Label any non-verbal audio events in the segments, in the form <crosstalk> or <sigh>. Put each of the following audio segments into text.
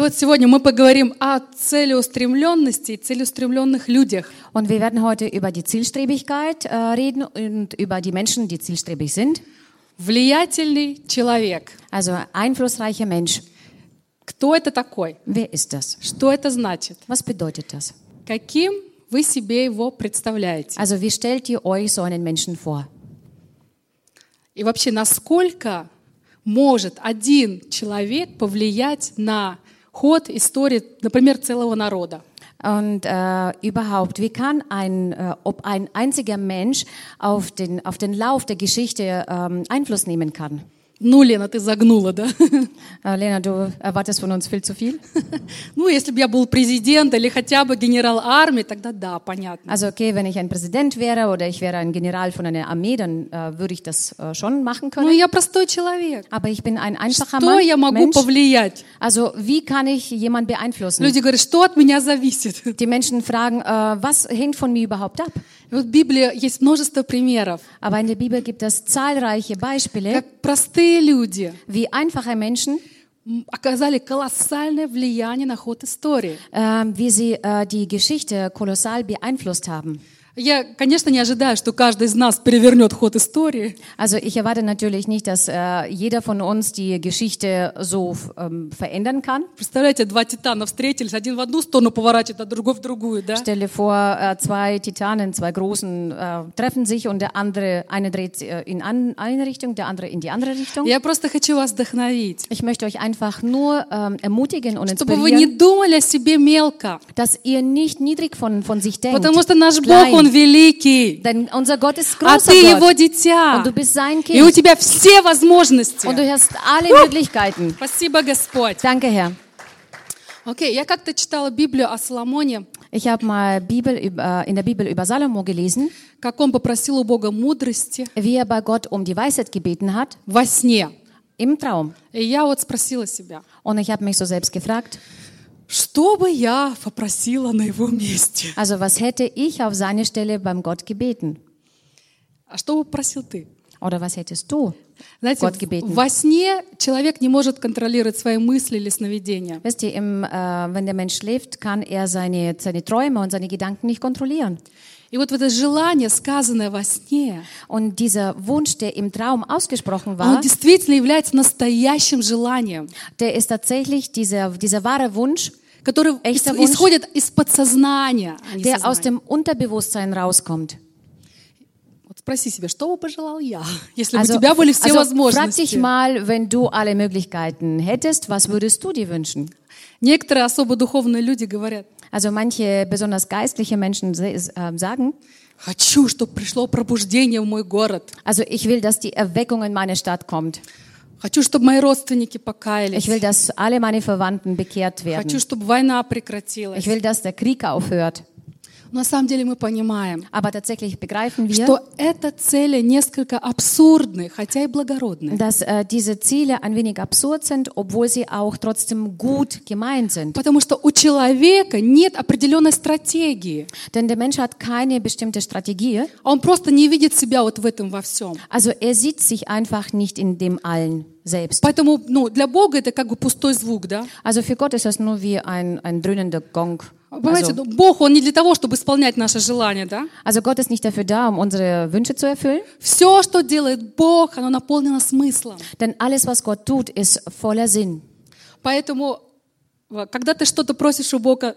вот сегодня мы поговорим о целеустремленности и целеустремленных людях. Und wir werden heute über die Zielstrebigkeit äh, reden und über die Menschen, die zielstrebig sind. Влиятельный человек. Also einflussreicher Mensch. Кто это такой? Wer ist das? Что это значит? Was bedeutet das? Каким вы себе его представляете? Also wie stellt ihr euch so einen Menschen vor? И вообще, насколько может один человек повлиять на ход истории, например, целого народа? Und äh, überhaupt, wie kann ein, äh, ob ein einziger Mensch auf den, auf den Lauf der Geschichte ähm, Einfluss nehmen kann? Ну, Лена, ты загнула, да? Äh, Lena, du erwartest von uns viel zu viel. Ну, если бы я был президент или хотя бы генерал армии, тогда да, понятно. Also okay, wenn ich ein Präsident wäre oder ich wäre ein General von einer Armee, dann äh, würde ich das äh, schon machen Ну, können. я простой человек. Aber ich bin ein einfacher Что Mann, я могу Mensch. повлиять? Also wie kann ich jemanden beeinflussen? Люди говорят, что от меня зависит? Die Menschen fragen, äh, was hängt von mir überhaupt ab? И Вот в Библии есть множество примеров, Aber in der Bibel gibt es zahlreiche Beispiele, как простые люди wie einfache Menschen, м, оказали колоссальное влияние на ход истории. äh, wie sie äh, die Geschichte kolossal beeinflusst haben. Я, конечно, не ожидаю, что каждый из нас перевернет ход истории, Also ich erwarte natürlich nicht, dass äh, jeder von uns die Geschichte so ähm, verändern kann. Представляете, два титана встретились, один в одну сторону поворачивает, а другой в другую, да? Stell dir vor, äh, zwei Titanen, zwei Großen äh, treffen sich und der andere, eine dreht äh, in an, eine Richtung, der andere in die andere Richtung. Я просто хочу вас вдохновить, Ich möchte euch einfach nur ähm, ermutigen und чтобы вы не inspirieren, думали о себе мелко, dass ihr nicht niedrig von, von sich denkt. потому что наш Бог. Он великий, а ты Его дитя, и у тебя все возможности. Спасибо, Господь. Danke, Herr. Окей, я как-то читала Библию о Соломоне, Ich habe mal Bibel, über- in der Bibel über Salomo gelesen, как он попросил у Бога мудрости wie er bei Gott um die Weisheit gebeten hat во сне. im Traum. И я вот спросила себя, Und ich habe mich so selbst gefragt, что бы я попросила на его месте? also was hätte ich auf seine Stelle beim Gott gebeten? А что бы попросил ты? Oder was hättest du Знаете, Gott gebeten? во сне человек не может контролировать свои мысли или сновидения. Wisst ihr, im, äh, wenn der Mensch schläft, kann er seine, seine Träume und seine Gedanken nicht kontrollieren. И вот это желание, сказанное во сне, Und dieser Wunsch, der im Traum ausgesprochen он war, действительно является настоящим желанием, der ist tatsächlich dieser, dieser wahre Wunsch, который Эchter ис- Wunsch, исходит из подсознания. а не der aus сознания. dem Unterbewusstsein rauskommt. Вот спроси себя, что бы пожелал я, <laughs> если бы у Also, тебя были все also frag возможности? dich mal, wenn du alle Möglichkeiten hättest, was würdest du dir wünschen? Некоторые особо духовные люди говорят, Also manche besonders geistliche Menschen se- äh, sagen, хочу, чтобы пришло пробуждение в мой город. also ich will, dass die Erweckung in meine Stadt kommt. Хочу, чтобы мои родственники покаялись. Ich will, dass alle meine Verwandten bekehrt werden. Хочу, чтобы война прекратилась. Ich will, dass der Krieg aufhört. Но на самом деле мы понимаем, Aber tatsächlich begreifen wir, что это цели несколько абсурдны, хотя и благородны. dass äh, diese Ziele ein wenig absurd sind, obwohl sie auch trotzdem gut gemeint sind. Потому что у человека нет определенной стратегии. Denn der Mensch hat keine bestimmte Strategie. Он просто не видит себя вот в этом во всем. Also er sieht sich einfach nicht in dem allen selbst. Поэтому ну, для Бога это как бы пустой звук, да? Also für Gott ist das nur wie ein, ein dröhnender Gong. Понимаете, Also, ну, Бог, Он не для того, чтобы исполнять наши желания, да? also Gott ist nicht dafür da, um unsere Wünsche zu erfüllen. Все, что делает Бог, оно наполнено смыслом. Denn alles, was Gott tut, ist voller Sinn. Поэтому, э, когда ты что-то просишь у Бога,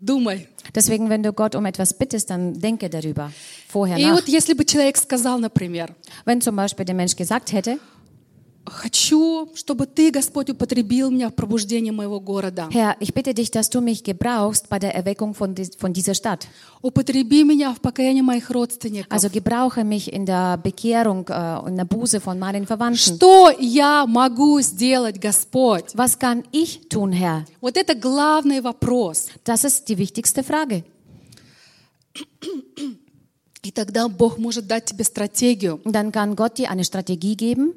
думай. Deswegen, wenn du Gott um etwas bittest, dann denke darüber. Vorher И nach. вот если бы человек сказал, например, Wenn zum Beispiel der Mensch gesagt hätte, хочу, чтобы ты, Господь, употребил меня в пробуждение моего города. Herr, ich bitte dich, dass du mich gebrauchst bei der Erweckung von, dies- von dieser Stadt. Употреби меня в покаяние моих родственников. Also gebrauche mich in der Bekehrung äh, in der Buße von meinen Verwandten. Что я могу сделать, Господь? Was kann ich tun, Herr? Вот это главный вопрос. Das ist die wichtigste Frage. И тогда Бог может дать тебе стратегию. Dann kann Gott dir eine Strategie geben.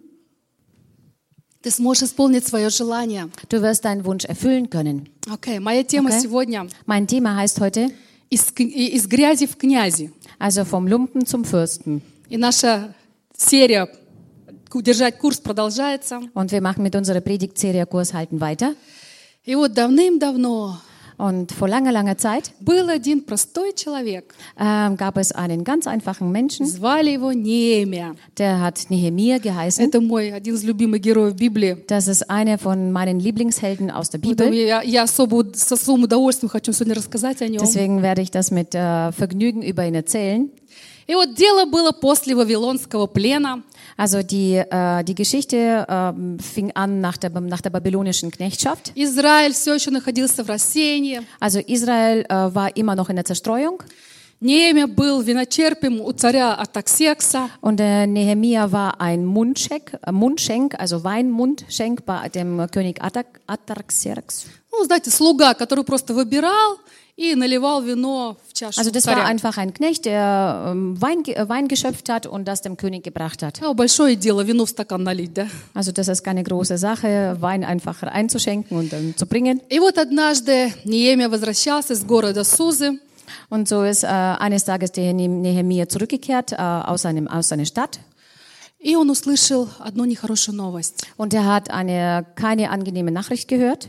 Ты сможешь исполнить свое желание. Du wirst deinen Wunsch erfüllen können. Окей, моя тема Okay. сегодня Mein Thema heißt heute, из, к- и- из грязи в князи. also vom Lumpen zum Fürsten. И наша серия «Удержать курс» продолжается. Und wir machen mit unserer Predigtserie Kurs halten weiter. И вот давным-давно Und vor langer, langer Zeit был один простой человек. ähm, gab es einen ganz einfachen Menschen, Звали его Неемия. der hat Nehemia geheißen. Это мой один из любимых героев Библии. Das ist einer von meinen Lieblingshelden aus der Поэтому Bibel. я, я особо, уд- с особым удовольствием хочу сегодня рассказать о нем. Deswegen werde ich das mit äh, Vergnügen über ihn erzählen. И вот дело было после Вавилонского плена. Also die, äh, die Geschichte ähm, fing an nach der, nach der babylonischen Knechtschaft. Израиль все еще находился в рассеянии. Also Israel äh, war immer noch in der Zerstreuung Неемия был виночерпием у царя Атаксекса. und der Nehemia war ein Mundschenk, äh, Mundschenk, also Weinmundschenk bei dem König Atak, Atarxerxes. Ну, знаете, слуга, который просто выбирал и наливал вино в чашу Also das war царя. einfach ein Knecht, der ähm, Wein, ge- äh, Wein geschöpft hat und das dem König gebracht hat. А, большое дело вино в стакан налить, да? Also das ist keine große Sache, Wein einfach einzuschenken und dann zu bringen. И вот однажды Неемия возвращался из города Сузы. Und so ist äh, eines Tages der Nehemia zurückgekehrt äh, aus, einem, aus seiner Stadt И он услышал одну нехорошую новость, und er hat eine keine angenehme Nachricht gehört,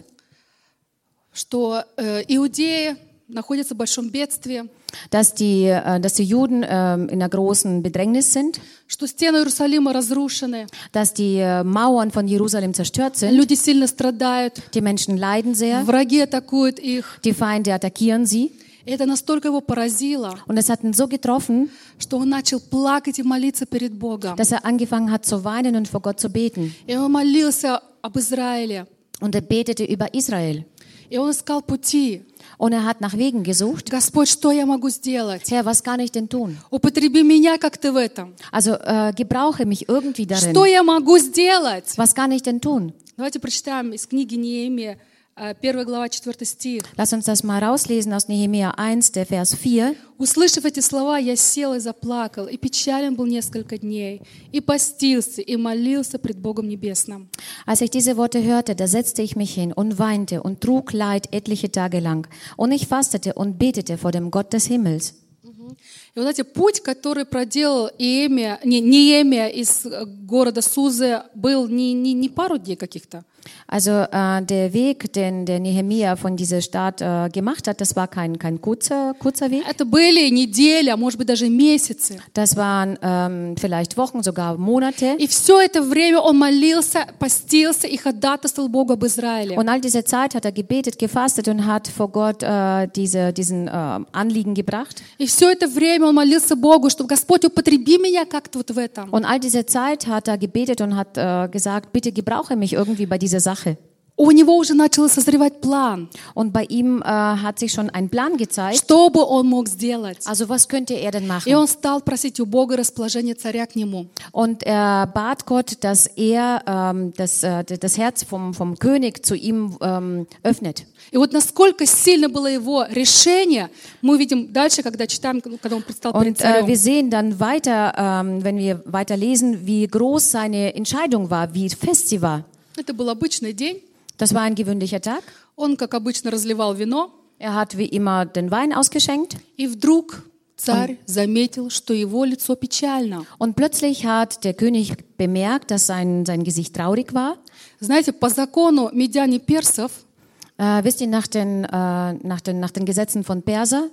что э, Иудеи находятся в большом бедствии, dass die, äh, dass die Juden ähm, in einer großen Bedrängnis sind, что стены Иерусалима разрушены, dass die äh, Mauern von Jerusalem zerstört sind, люди сильно страдают, die Menschen leiden sehr, враги атакуют их. die Feinde attackieren sie. И это настолько его поразило, Und es hat ihn so getroffen, что он начал плакать и молиться перед Богом. dass er angefangen hat zu weinen und vor Gott zu beten. И он молился об Израиле. Und er betete über Israel. И он искал пути. Und er hat nach Wegen gesucht. Господь, что я могу сделать? Herr, was kann ich denn tun? Употреби меня, как ты в этом. Also äh, gebrauche mich irgendwie darin. Что я могу сделать? Was kann ich denn tun? Давайте прочитаем из книги Неемия, 1 глава, 4 стих. Lass uns das mal rauslesen aus Nehemia 1, der Vers 4. Услышав эти слова, я сел и заплакал, и печален был несколько дней, и постился, и молился пред Богом Небесным. Als ich diese Worte hörte, da setzte ich mich hin und weinte und trug Leid etliche Tage lang. Und ich fastete und betete vor dem Gott des Himmels. И вот знаете, путь, который проделал Иемия, не, Неемия из э, города Сузы, был не, не, не пару дней каких-то. Also äh, der Weg, den der Nehemia von dieser Stadt äh, gemacht hat, das war kein, kein kurzer, kurzer Weg. Это были недели, а может быть даже месяцы. Das waren ähm, vielleicht Wochen, sogar Monate. И все это время он молился, постился и ходатайствовал Богу об Израиле. Und all diese Zeit hat er gebetet, gefastet und hat vor Gott äh, diese, diesen äh, Anliegen gebracht. И все это время он молился Богу, чтобы Господь употреби меня как-то вот в этом. Und all diese Zeit hat er gebetet und hat äh, gesagt, bitte gebrauche mich irgendwie bei dieser Sache. У него уже начал созревать план, Und bei ihm äh, hat sich schon ein Plan gezeigt. что бы он мог сделать. Also was könnte er denn И machen? он стал просить у Бога расположение царя к нему. Und er bat Gott, dass er ähm, das, äh, das Herz vom, vom König zu ihm ähm, öffnet. И вот насколько сильно было его решение, мы видим дальше, когда читаем, когда он предстал перед Und äh, царем. wir sehen dann weiter, ähm, wenn wir weiter lesen, wie groß seine Entscheidung war, wie fest sie war. Это был обычный день. Das war ein gewöhnlicher Tag. Он, как обычно, разливал вино. Er hat wie immer den Wein ausgeschenkt. И вдруг царь заметил, что его лицо печально. Und plötzlich hat der König bemerkt, dass sein, sein Gesicht traurig war. Знаете, по закону медян и персов Äh, wisst ihr, nach den, äh, nach, den, nach den Gesetzen von Perser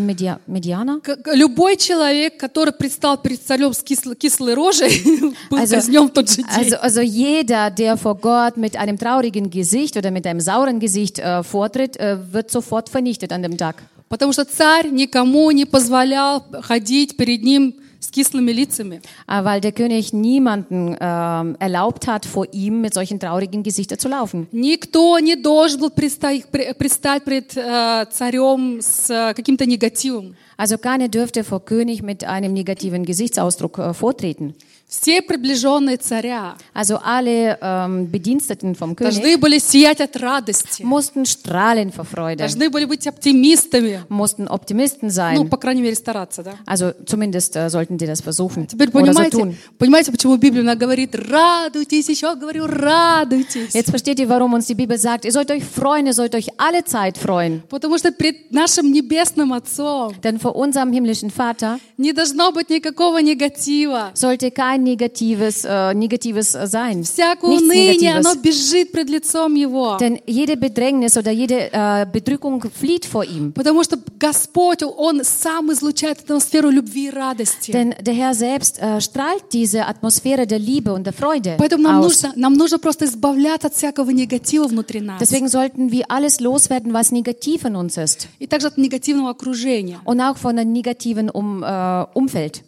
Medianer? к- к- любой человек, который предстал перед царем с кисло- кислой рожей, был Also, казнен в тот же день. also, also jeder, der vor Gott mit einem traurigen Gesicht oder mit einem sauren Gesicht äh, vortritt, äh, wird sofort vernichtet an dem Tag. Потому что царь никому не позволял ходить перед ним с кислыми лицами. Äh, weil der König niemanden ähm, erlaubt hat, vor ihm mit solchen traurigen Gesichtern zu laufen. Никто не должен был предстать, пре- предстать пред э, царем с э, каким-то негативом. Also keiner dürfte vor König mit einem negativen Gesichtsausdruck äh, vortreten. Все приближенные царя Also alle ähm, Bediensteten vom König должны были сиять от радости, mussten strahlen vor Freude, должны были быть оптимистами. mussten Optimisten Ну, sein. по крайней мере, стараться, да? Also zumindest äh, sollten die das versuchen Теперь oder so понимаете, tun. понимаете, почему Библия она говорит, радуйтесь, еще говорю, радуйтесь. Jetzt versteht ihr, warum uns die Bibel sagt, ihr sollt euch freuen, ihr sollt euch alle Zeit freuen. Потому что пред нашим небесным Отцом Denn vor unserem himmlischen Vater не должно быть никакого негатива. sollte kein negatives, äh, negatives äh, sein. Всякое Nichts уныние, Negatives. оно бежит пред лицом Его. Denn jede Bedrängnis oder jede äh, Bedrückung flieht vor ihm. Потому что Господь, Он сам излучает атмосферу любви и радости. Denn der Herr selbst äh, strahlt diese Atmosphäre der Liebe und der Freude Поэтому нам aus. нужно, нам нужно просто избавляться от всякого негатива внутри нас. Deswegen sollten wir alles loswerden, was negativ in uns ist. И также от негативного окружения. Und auch von einem negativen um, äh, Umfeld.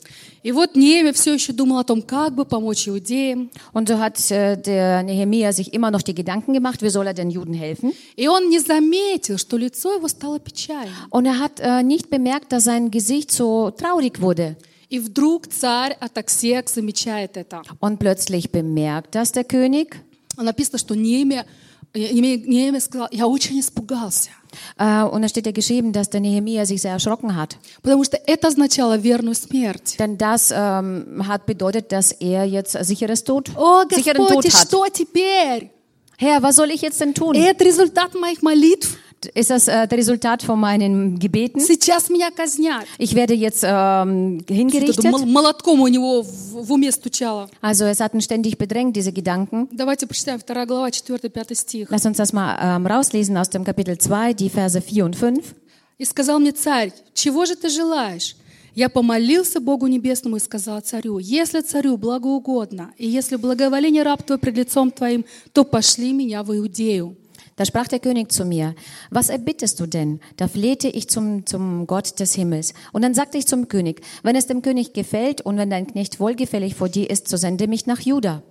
И вот Неемия все еще думал о том, как бы помочь иудеям. Und so hat äh, der Nehemia sich immer noch die Gedanken gemacht, wie soll er den Juden helfen. И он не заметил, что лицо его стало печальным. Und er hat äh, nicht bemerkt, dass sein Gesicht so traurig wurde. И вдруг царь Атаксек замечает это. Und plötzlich bemerkt das der König. Написано, что Неемия, Неемия, Неемия сказал, я очень испугался. Äh, und da steht ja geschrieben, dass der Nehemia sich sehr erschrocken hat. Потому что это означало верную смерть. Denn das ähm, hat bedeutet, dass er jetzt sicheres Tod, О, sicheren Господь, и Tod hat. что теперь? Herr, was soll ich jetzt denn tun? Это результат моих молитв. Ist das äh, das Resultat von meinen Gebeten? Сейчас меня казнят. Ich werde jetzt ähm, hingerichtet. мол- молотком у него в, в уме стучало. Also es hatten ständig bedrängt, diese Gedanken. Давайте прочитаем 2 глава, 4-5 стих. Lass uns das mal ähm, rauslesen aus dem Kapitel 2, die Verse 4 und 5. «И сказал мне царь, чего же ты желаешь? Я помолился Богу Небесному и сказал царю, если царю благоугодно, и если благоволение раб твой пред лицом твоим, то пошли меня в Иудею. Da sprach der König zu mir, was erbittest du denn? Da flehte ich zum, zum Gott des Himmels. Und dann sagte ich zum König, wenn es dem König gefällt und wenn dein Knecht wohlgefällig vor dir ist, so sende mich nach Juda.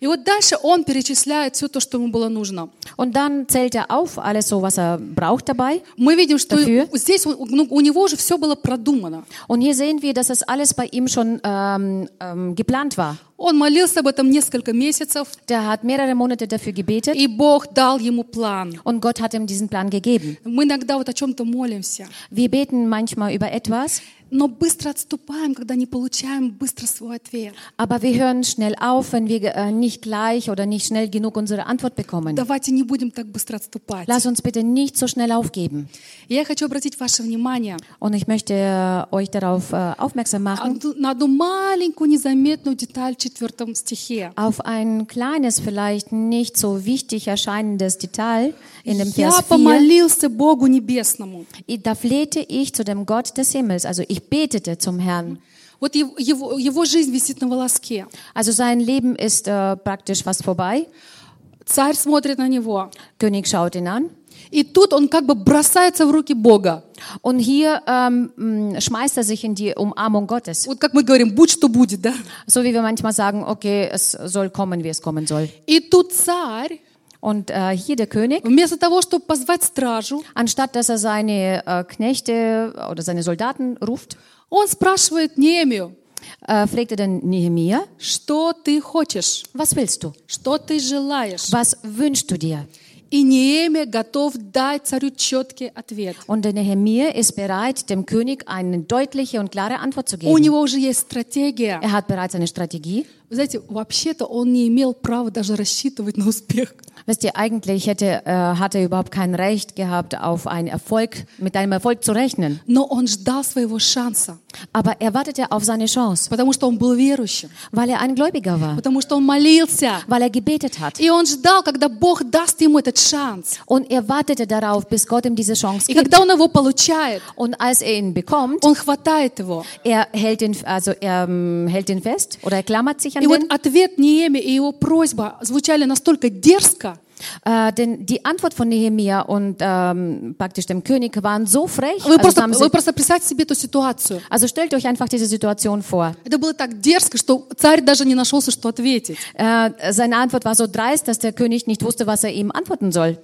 И вот дальше он перечисляет все то, что ему было нужно. Und dann zählt er auf alles so, was er braucht dabei. Мы видим, что Dafür? здесь ну, у него уже все было продумано. Und hier sehen wir, dass das alles bei ihm schon ähm, ähm, geplant war. Он молился об этом несколько месяцев, Der hat mehrere Monate dafür gebetet и Бог дал ему план. und Gott hat ihm diesen Plan gegeben. Мы иногда вот о чем-то молимся, Wir beten manchmal über etwas, но быстро отступаем, когда не получаем быстро свой ответ. aber wir hören schnell auf, wenn wir äh, nicht gleich oder nicht schnell genug unsere Antwort bekommen. Давайте не будем так быстро отступать. Lass uns bitte nicht so schnell aufgeben. Я хочу обратить ваше внимание Und ich möchte äh, euch darauf äh, aufmerksam machen, одну- на одну маленькую незаметную деталь в четвертом стихе. auf ein kleines, vielleicht nicht so wichtig erscheinendes Detail in dem Я Vers 4. помолился Богу Небесному. Da flehte ich zu dem Gott des Himmels, also ich betete zum Herrn. Вот его, его, его жизнь висит на волоске. Also sein Leben ist äh, praktisch fast vorbei. Царь смотрит на него. König schaut ihn an. И тут он как бы бросается в руки Бога. Und hier ähm, mh, schmeißt er sich in die Umarmung Gottes. Вот как мы говорим, будь что будет, да? So wie wir manchmal sagen, okay, es soll kommen, wie es kommen soll. И тут царь, Und äh, hier der König, вместо того, чтобы позвать стражу, anstatt dass er seine äh, Knechte oder seine Soldaten ruft, он спрашивает Неемию, äh, fragte den Nehemia, что ты хочешь, was willst du? что ты желаешь. Was wünschst du dir? И Неемия готов дать царю четкий ответ. Und der Nehemia ist bereit, dem König eine deutliche und klare Antwort zu У geben. него уже есть стратегия. Er hat bereits eine Strategie. Вы знаете, вообще-то он не имел права даже рассчитывать на успех. Wisst ihr, eigentlich hätte, äh, hat er überhaupt kein Recht gehabt, auf einen Erfolg, mit einem Erfolg zu rechnen. Но он ждал своего шанса, Aber er wartete auf seine Chance, потому что он был верующим, weil er ein Gläubiger war, потому что он молился. weil er gebetet hat. И он ждал, когда Бог даст ему этот шанс. Und er wartete darauf, bis Gott ihm diese Chance И gibt. когда он его получает, Und als er ihn bekommt, он хватает его. er hält ihn, also er ähm, hält ihn fest oder er klammert sich an И вот den. ответ Неемии и его просьба звучали настолько дерзко, Äh, denn die Antwort von Nehemia und ähm, praktisch dem König waren so frech. Вы Also, просто, haben sie, вы просто представьте себе эту ситуацию. also stellt euch einfach diese Situation vor. Это было так дерзко, что царь даже не нашелся, что ответить. Äh, seine Antwort war so dreist, dass der König nicht wusste, was er ihm antworten soll.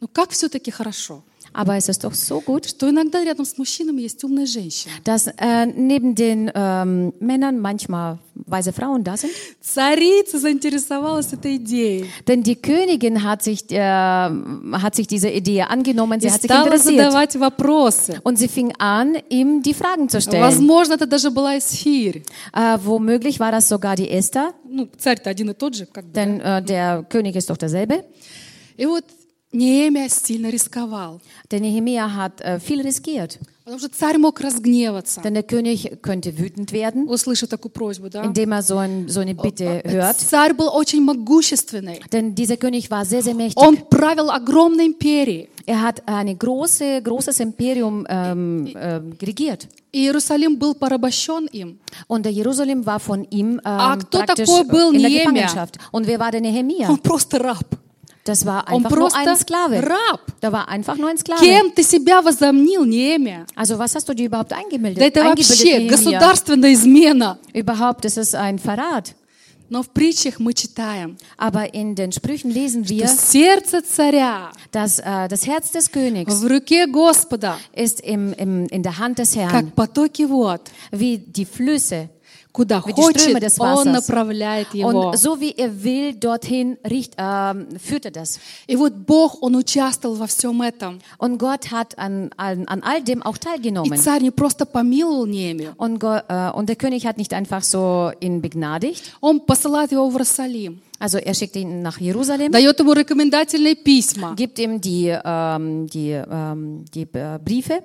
Но как все-таки хорошо, Aber es ist doch so gut, что иногда рядом с мужчинами есть умная женщина. dass äh, neben den ähm, Männern manchmal weise Frauen da sind. Царица заинтересовалась этой идеей. Denn die Königin hat sich, äh, hat sich diese Idee angenommen, И sie hat sich стала interessiert. задавать вопросы. Und sie fing an, ihm die Fragen zu stellen. Возможно, это даже была Эсфирь. Äh, womöglich war das sogar die Esther, Ну, царь-то один и тот же. Как бы. denn äh, der König ist doch derselbe. И вот Неемия сильно рисковал. Der Nehemia hat äh, viel riskiert. Потому что царь мог разгневаться, Denn der König könnte wütend werden, услышав такую просьбу, да? indem er so, ein, so eine Bitte hört. Царь был очень могущественный. Denn dieser König war sehr, sehr mächtig. Он правил огромной империей. Er hat ein große, großes Imperium ähm, ähm, regiert. Иерусалим был порабощен им. Und der Jerusalem war von ihm ähm, А кто такой был in der Nehemia? Gefangenschaft. Und wer war der Nehemia? Он просто раб. Das war Он einfach nur просто ein Sklave. раб. Da war einfach nur ein Sklave. Кем ты себя возомнил, Неемия? Also was hast du dir überhaupt eingebildet? Да это eingebildet вообще Nehemia? государственная измена. Überhaupt, das ist ein Verrat. Но в притчах мы читаем, Aber in den Sprüchen lesen wir, что сердце царя dass äh, das Herz des Königs в руке Господа, ist im, im, in der Hand des как Herrn, потоки вод. wie die Flüsse. Куда Wie die Ströme хочет, des он Wassers. направляет его. Und so wie er will, dorthin richt, ähm, führt er das. И вот Бог, Он участвовал во всем этом. Und Gott hat an, an, an all dem auch И teilgenommen. царь не просто помиловал Неемию, Und, Go, äh, und der König hat nicht einfach so ihn begnadigt. он посылает его в Иерусалим, Also er schickt ihn nach Jerusalem, дает ему рекомендательные письма, gibt ihm die, ähm, die, ähm, die äh, Briefe,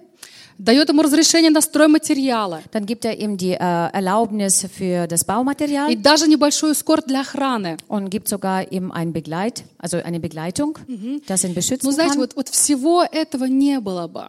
дает ему разрешение на стройматериалы dann gibt er ihm die äh, Erlaubnis für das Baumaterial и даже небольшой эскорт для охраны. und gibt sogar ihm ein Begleit, also eine Begleitung, das ihn beschützen Ну, знаете, kann. вот, вот всего этого не было бы,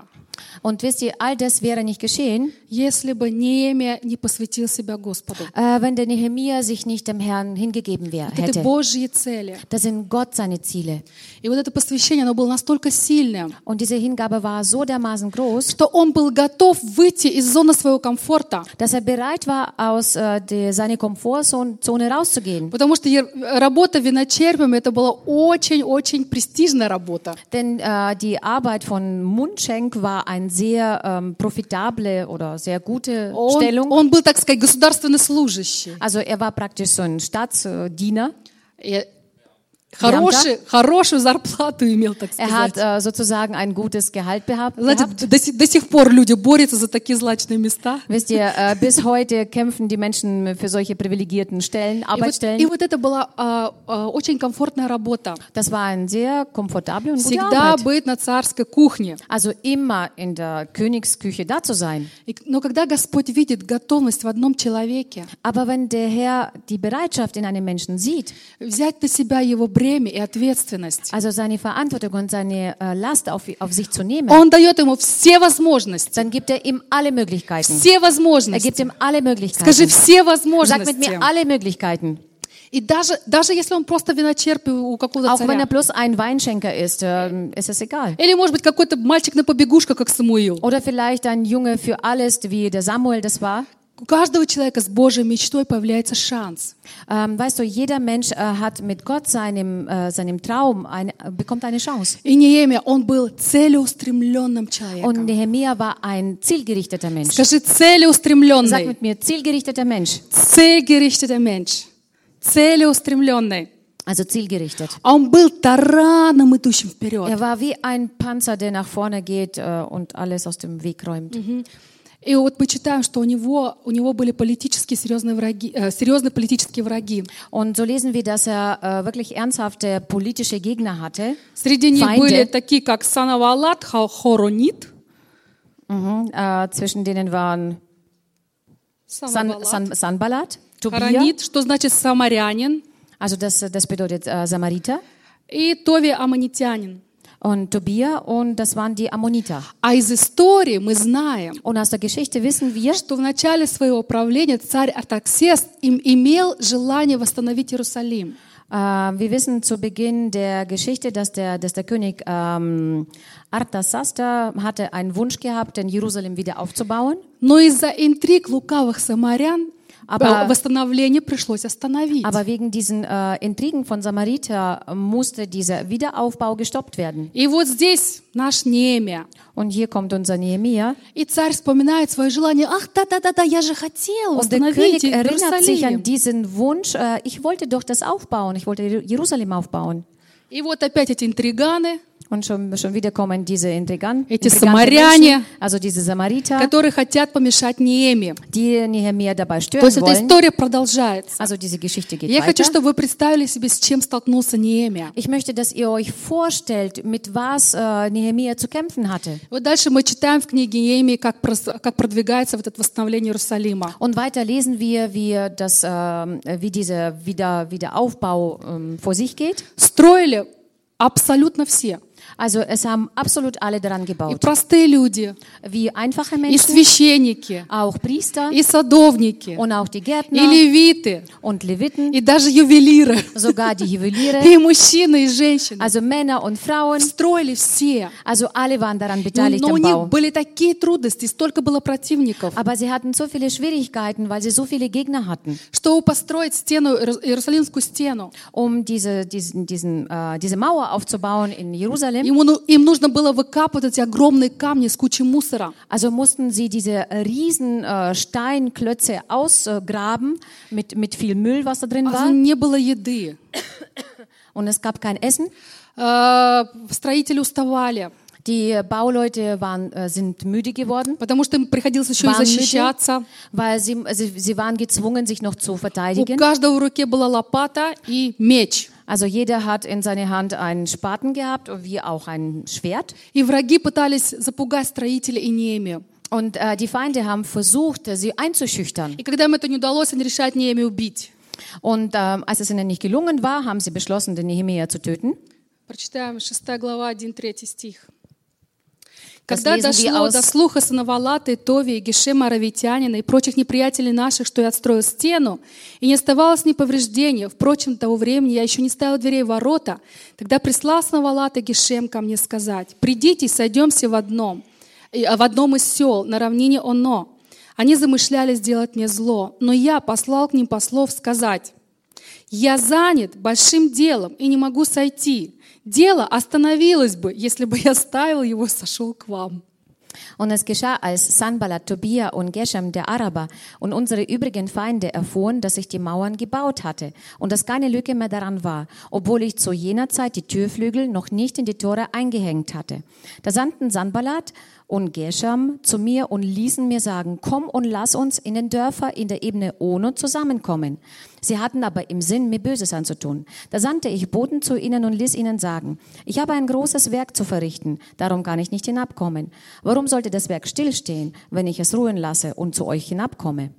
Und wisst ihr, all das wäre nicht geschehen, если бы Неемия не посвятил себя Господу. äh, wenn der Nehemia sich nicht dem Herrn hingegeben wär, Это hätte. Божьи цели. Das sind Gott seine Ziele. И вот это посвящение, оно было настолько сильным, Und diese Hingabe war so dermaßen groß, что он был готов выйти из зоны своего комфорта. dass er bereit war, aus äh, der, seiner Komfortzone Zone rauszugehen. Потому что е- работа виночерпием это была очень-очень престижная работа. Denn äh, die Arbeit von Mundschenk war eine sehr ähm, profitable oder sehr gute Он, Stellung. он был, так сказать, государственный служащий. Also er war praktisch so ein Staatsdiener. И хороший, хорошую зарплату имел, так Er hat сказать. äh, sozusagen ein gutes Gehalt behab- Знаете, gehabt. до, до сих пор люди борются за такие злачные места. Wisst ihr, äh, bis heute kämpfen die Menschen für solche privilegierten Stellen, И вот, Arbeitsstellen. и вот это была а, а, очень комфортная работа. Das war eine sehr komfortable und gute Всегда Arbeit. быть на царской кухне. Also immer in der Königsküche da zu sein. И- но когда Господь видит готовность в одном человеке, Aber wenn der Herr die Bereitschaft in einem Menschen sieht, взять на себя его бремя и ответственность, also seine Verantwortung und seine äh, Last auf, auf sich zu nehmen, Он дает ему все возможности. dann gibt er ihm alle Möglichkeiten. Все Er возможности. gibt ihm alle Скажи, Möglichkeiten. все Sag mit mir возможности. alle Möglichkeiten. И даже, даже если он просто виночерпий у какого-то Auch wenn er царя. bloß ein Weinschenker ist, ähm, ist es egal. Или, может быть, какой-то мальчик на побегушках, как Самуил. Oder vielleicht ein Junge für alles, wie der Samuel das war. У каждого человека с Божьей мечтой появляется шанс. Ähm, weißt du, jeder Mensch äh, hat mit Gott seinem, äh, seinem Traum eine, bekommt eine Chance. И Неемия, он был целеустремленным Und человеком. Nehemia war ein zielgerichteter Mensch. Скажи, Sag целеустремленный. mit mir, zielgerichteter Mensch. Целегеричный меньш. Целеустремленный. Also zielgerichtet. А Он был тараном, идущим вперед. Er war wie ein Panzer, der nach vorne geht äh, und alles aus dem Weg räumt. И вот мы читаем, что у него, у него были политические серьезные враги, э, серьезные политические враги. Und so lesen wir, dass er äh, wirklich ernsthafte politische Gegner hatte. Среди них Feinde. были такие, как Санавалат, Хоронит. Mhm. Äh, zwischen denen waren San, Sanballat, Хоронит, что значит самарянин, also das, das bedeutet äh, Samariter, и Тови Аммонитянин. und Tobia und das waren die Ammoniter. А из истории мы знаем, Und aus der Geschichte wissen wir, что в начале своего правления царь Артаксес им имел желание восстановить Иерусалим. äh, wir wissen zu Beginn der Geschichte, dass der, dass der König ähm, Artasasta hatte einen Wunsch gehabt, den Jerusalem wieder aufzubauen. Но из-за интриг лукавых самарян Aber- э, восстановление пришлось остановить. Aber wegen diesen äh, Intrigen von Samariter musste dieser Wiederaufbau gestoppt werden. И вот здесь наш Неемия. Und hier kommt unser Nehemia. И царь вспоминает свое желание. Ах, да-да-да-да, я же хотел Und der восстановить König erinnert sich an Иерусалим. diesen Wunsch, äh, ich wollte doch das aufbauen, ich wollte Jerusalem aufbauen. И вот опять эти интриганы, Und schon, schon wieder kommen diese Intriganten, Эти intrigante самаряне. Menschen, also diese Samariter, которые хотят помешать Нееме. die Nehemia dabei То stören есть эта wollen. история продолжается. Also diese Geschichte geht Я хочу, weiter. чтобы вы представили себе, с чем столкнулся Неемия. Ich möchte, dass ihr euch vorstellt, mit was äh, Nehemia zu kämpfen hatte. Вот дальше мы читаем в книге Неемии, как, прос- как продвигается вот это восстановление Иерусалима. Und weiter lesen wir, wie, das, ähm, wie dieser Wieder, Wiederaufbau ähm, vor sich geht. Строили абсолютно все. Also es haben absolut alle daran И gebaut. простые люди, Wie einfache и Menschen, священники, auch Priester и садовники, und auch die и Gärtner левиты, und Leviten, и даже ювелиры, sogar die Juweliere, и мужчины, и женщины. also Männer und Frauen. Строили все. Also alle waren daran Но, beteiligt но у am них Bau. были такие трудности, столько было противников, Aber sie hatten so viele Schwierigkeiten, weil sie so viele Gegner hatten. чтобы построить стену, Иерус- Иерусалимскую стену. Um diese, diesen, diesen, äh, diese Mauer aufzubauen in Jerusalem, Ему, ну- им нужно было выкапывать эти огромные камни с кучей мусора. also mussten sie diese riesen äh, Steinklötze ausgraben mit, mit viel Müll, was da drin А war. Не было еды. Und es gab kein Essen. Э, Строители уставали, Die Bauleute waren, äh, sind müde geworden, потому что им приходилось еще и защищаться. weil sie, sie, sie waren gezwungen, sich noch zu У verteidigen. каждого в руке была лопата и меч. Also jeder hat in seiner Hand einen Spaten gehabt, wie auch ein Schwert. И враги пытались запугать строителей и Неемию. Und äh, die Feinde haben versucht, sie einzuschüchtern. И когда им это не удалось, они решают Неемию убить. Und ähm, als es ihnen nicht gelungen war, haben sie beschlossen, den Nehemia zu töten. Прочитаем 6 глава, 1-3 стих. Когда дошло до слуха Санавалата и Тови, и Гешема Аравитянина и прочих неприятелей наших, что я отстроил стену, и не оставалось ни повреждения, впрочем, до того времени я еще не ставил дверей ворота, тогда прислал Санавалат и Гешем ко мне сказать, «Придите, сойдемся в одном, а в одном из сел, на равнине Оно». Они замышляли сделать мне зло, но я послал к ним послов сказать, «Я занят большим делом и не могу сойти. Дело остановилось бы, если бы я ставил его и сошел к вам». Und es geschah, als Sanballat, Tobia und Geshem, der Araber, und unsere übrigen Feinde erfuhren, dass ich die Mauern gebaut hatte und dass keine Lücke mehr daran war, obwohl ich zu jener Zeit die Türflügel noch nicht in die Tore eingehängt hatte. Da sandten Sanballat und Geshem zu mir und ließen mir sagen, komm und lass uns in den Dörfern in der Ebene Ono zusammenkommen. Sie hatten aber im Sinn, mir Böses anzutun. Da sandte ich Boten zu ihnen und ließ ihnen sagen, ich habe ein großes Werk zu verrichten, darum kann ich nicht hinabkommen. Warum sollte das Werk stillstehen, wenn ich es ruhen lasse und zu euch hinabkomme?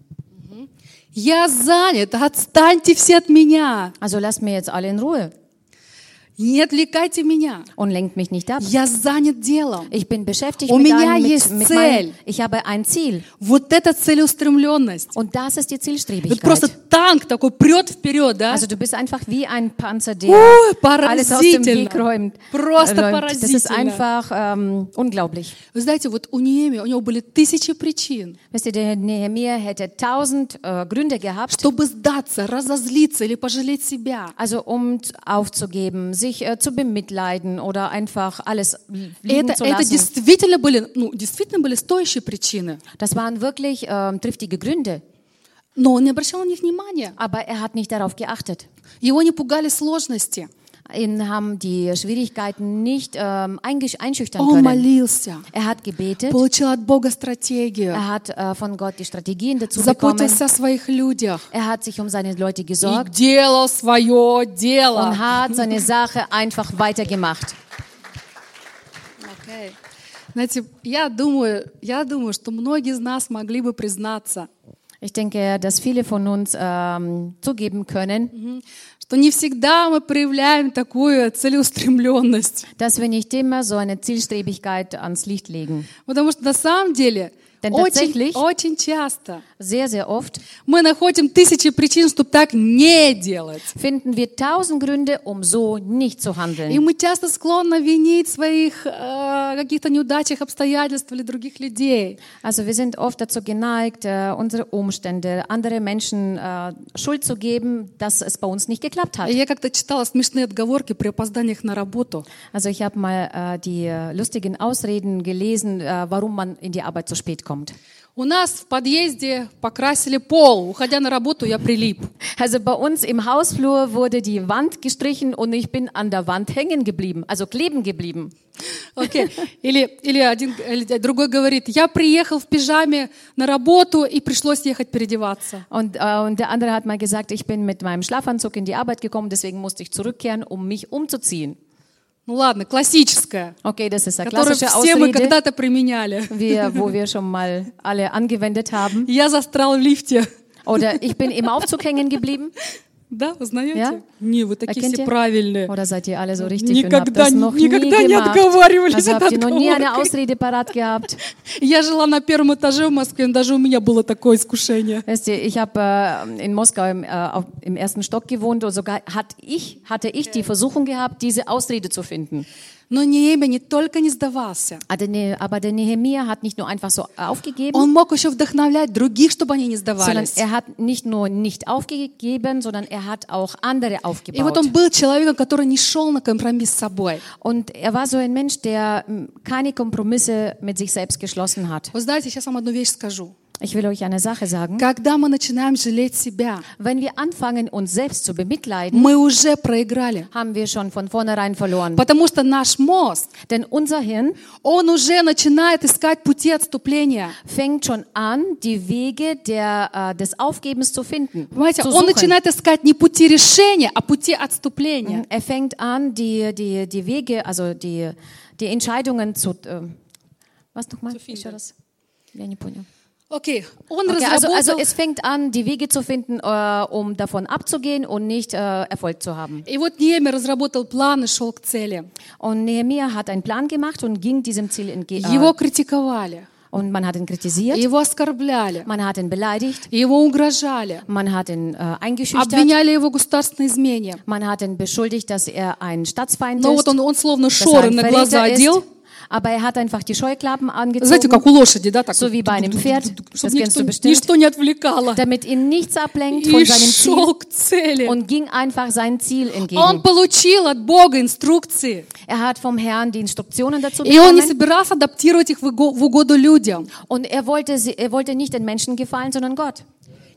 «Я занят, отстаньте все от меня, Also lasst mir jetzt alle in Ruhe Не отвлекайте меня. und lenkt mich nicht ab. Я занят делом». Ich bin beschäftigt У mit меня einem, есть mit, mit цель. meinem, ich habe ein Ziel Вот эта целеустремленность. und das ist die Вот просто Zielstrebigkeit. танк такой прет вперед, да? Also du bist einfach wie ein Panzer, der Ой, alles aus dem поразительно. Weg räumt. Просто räumt. Das ist поразительно. einfach ähm, unglaublich. Вы знаете, вот у Неемии, у него были тысячи причин, Wisst ihr, der Nehemiah hätte tausend äh, Gründe gehabt, чтобы сдаться, разозлиться или пожалеть себя. also um aufzugeben, sich äh, zu bemitleiden oder einfach alles И liegen это, zu это lassen. действительно были, ну, действительно были стоящие причины. Das waren wirklich ähm, triftige Gründe, Но он не обращал на них внимания. aber er hat nicht darauf geachtet. Его не пугали сложности. Ihn haben die Schwierigkeiten nicht ähm, eingesch- einschüchtern Он können. молился, Er hat gebetet, получил от Бога стратегию, er hat äh, von Gott die Strategien dazu bekommen, заботился о своих людях er hat sich um seine Leute и gesorgt делал свое und дело. hat seine Sache <laughs> einfach weitergemacht. Окей. Знаете, я думаю, я думаю, что многие из нас могли бы признаться, Ich denke, dass viele von uns ähm, zugeben können, мгм, Что не всегда мы проявляем такую целеустремленность. dass wir nicht immer so eine Zielstrebigkeit ans Licht legen. Потому что на самом деле Denn очень, tatsächlich- очень часто Sehr, sehr oft мы находим тысячи причин, чтобы так не делать. finden wir tausend Gründe, um so nicht zu И handeln. мы часто склонны винить своих э, каких-то неудачах, обстоятельств или других людей. Also wir sind oft dazu geneigt, äh, unsere Umstände, andere Menschen äh, Schuld zu geben, dass es bei uns nicht geklappt hat. И Я как-то читала смешные отговорки при опозданиях на работу. Also ich habe mal äh, die äh, lustigen Ausreden gelesen, äh, warum man in die Arbeit zu spät kommt. kommt. У нас в подъезде покрасили пол. Уходя на работу, я прилип. Also bei uns im Hausflur wurde die Wand gestrichen und ich bin an der Wand hängen geblieben, also kleben geblieben. Окей. Или, или один, или другой говорит, я приехал в пижаме на работу и пришлось ехать переодеваться. Und, äh, und der andere hat mal gesagt, ich bin mit meinem Schlafanzug in die Arbeit gekommen, deswegen musste ich zurückkehren, um mich umzuziehen. Ну ладно, классическая, Okay, das ist eine которую klassische все мы Ausrede, когда-то применяли. wir, wo <laughs> wir schon mal alle angewendet haben. Я застрял в лифте. Oder ich bin im Aufzug hängen geblieben. Да, вы знаете? Я? Не, вы такие Erkennt все ihr? правильные. Oder seid ihr alle so richtig und habt Никогда, das noch никогда nie не gemacht? отговаривались Also от habt ihr noch nie eine отговоркой. Ausrede parat gehabt? Я жила на первом этаже в Москве, но даже у меня было такое искушение. Weißt ihr, ich habe äh, in Moskau im, äh, auf, im ersten Stock gewohnt und sogar hat ich, hatte ich die Versuchung gehabt, diese Ausrede zu finden. Но Неемия не только не сдавался, Aber der, Ne- aber der Nehemia hat nicht nur einfach so aufgegeben, он мог еще вдохновлять других, чтобы они не sondern сдавались. er hat nicht nur nicht aufgegeben, sondern er hat auch andere И вот он был человеком, который не шел на компромисс с собой. Und er war so ein Mensch, der mm, keine Kompromisse mit sich selbst geschlossen hat. Вы знаете, сейчас вам одну вещь скажу. Ich will euch eine Sache sagen. Когда мы начинаем жалеть себя, Wenn wir anfangen, uns selbst zu bemitleiden, мы уже проиграли. haben wir schon von vornherein verloren. Потому что наш мозг, Denn unser Hirn он уже начинает искать пути отступления. fängt schon an, die Wege der, äh, des Aufgebens zu finden. Понимаете, zu он suchen. начинает искать не пути решения, а пути отступления. Er fängt an, die, die, die Wege, also die, die Entscheidungen zu. Äh, was nochmal? Zu finden. Еще раз. Я не понял. Окей, он Okay, also, also разработал... es fängt an, die Wege zu finden, äh, um davon abzugehen und nicht äh, Erfolg zu haben. И вот Неемия разработал план и шел к цели. Und Nehemiah hat einen Plan gemacht und ging diesem Ziel entgegen. Его критиковали, und man hat ihn kritisiert, его оскорбляли, man hat ihn beleidigt, его угрожали, man hat ihn äh, eingeschüchtert, обвиняли его в государственной измене. man hat ihn beschuldigt, dass er ein Staatsfeind Но ist, вот он, он словно dass er шоры ein на глаза Verräter одел. ist. Aber er hat einfach die Scheuklappen Знаете, angezogen, как у лошади, да? Так So вот, wie bei einem Pferd. Das Чтобы kennst du ничто, bestimmt. ничто не отвлекало. damit ihn nichts ablenkt И von seinem Ziel шел к цели. und ging einfach sein Ziel Он entgegen. получил от Бога инструкции. Er hat vom Herrn die Instruktionen dazu И он не bekommen собирался адаптировать их в уго- в угоду людям. und er wollte, sie- er wollte nicht den Menschen gefallen, sondern Gott.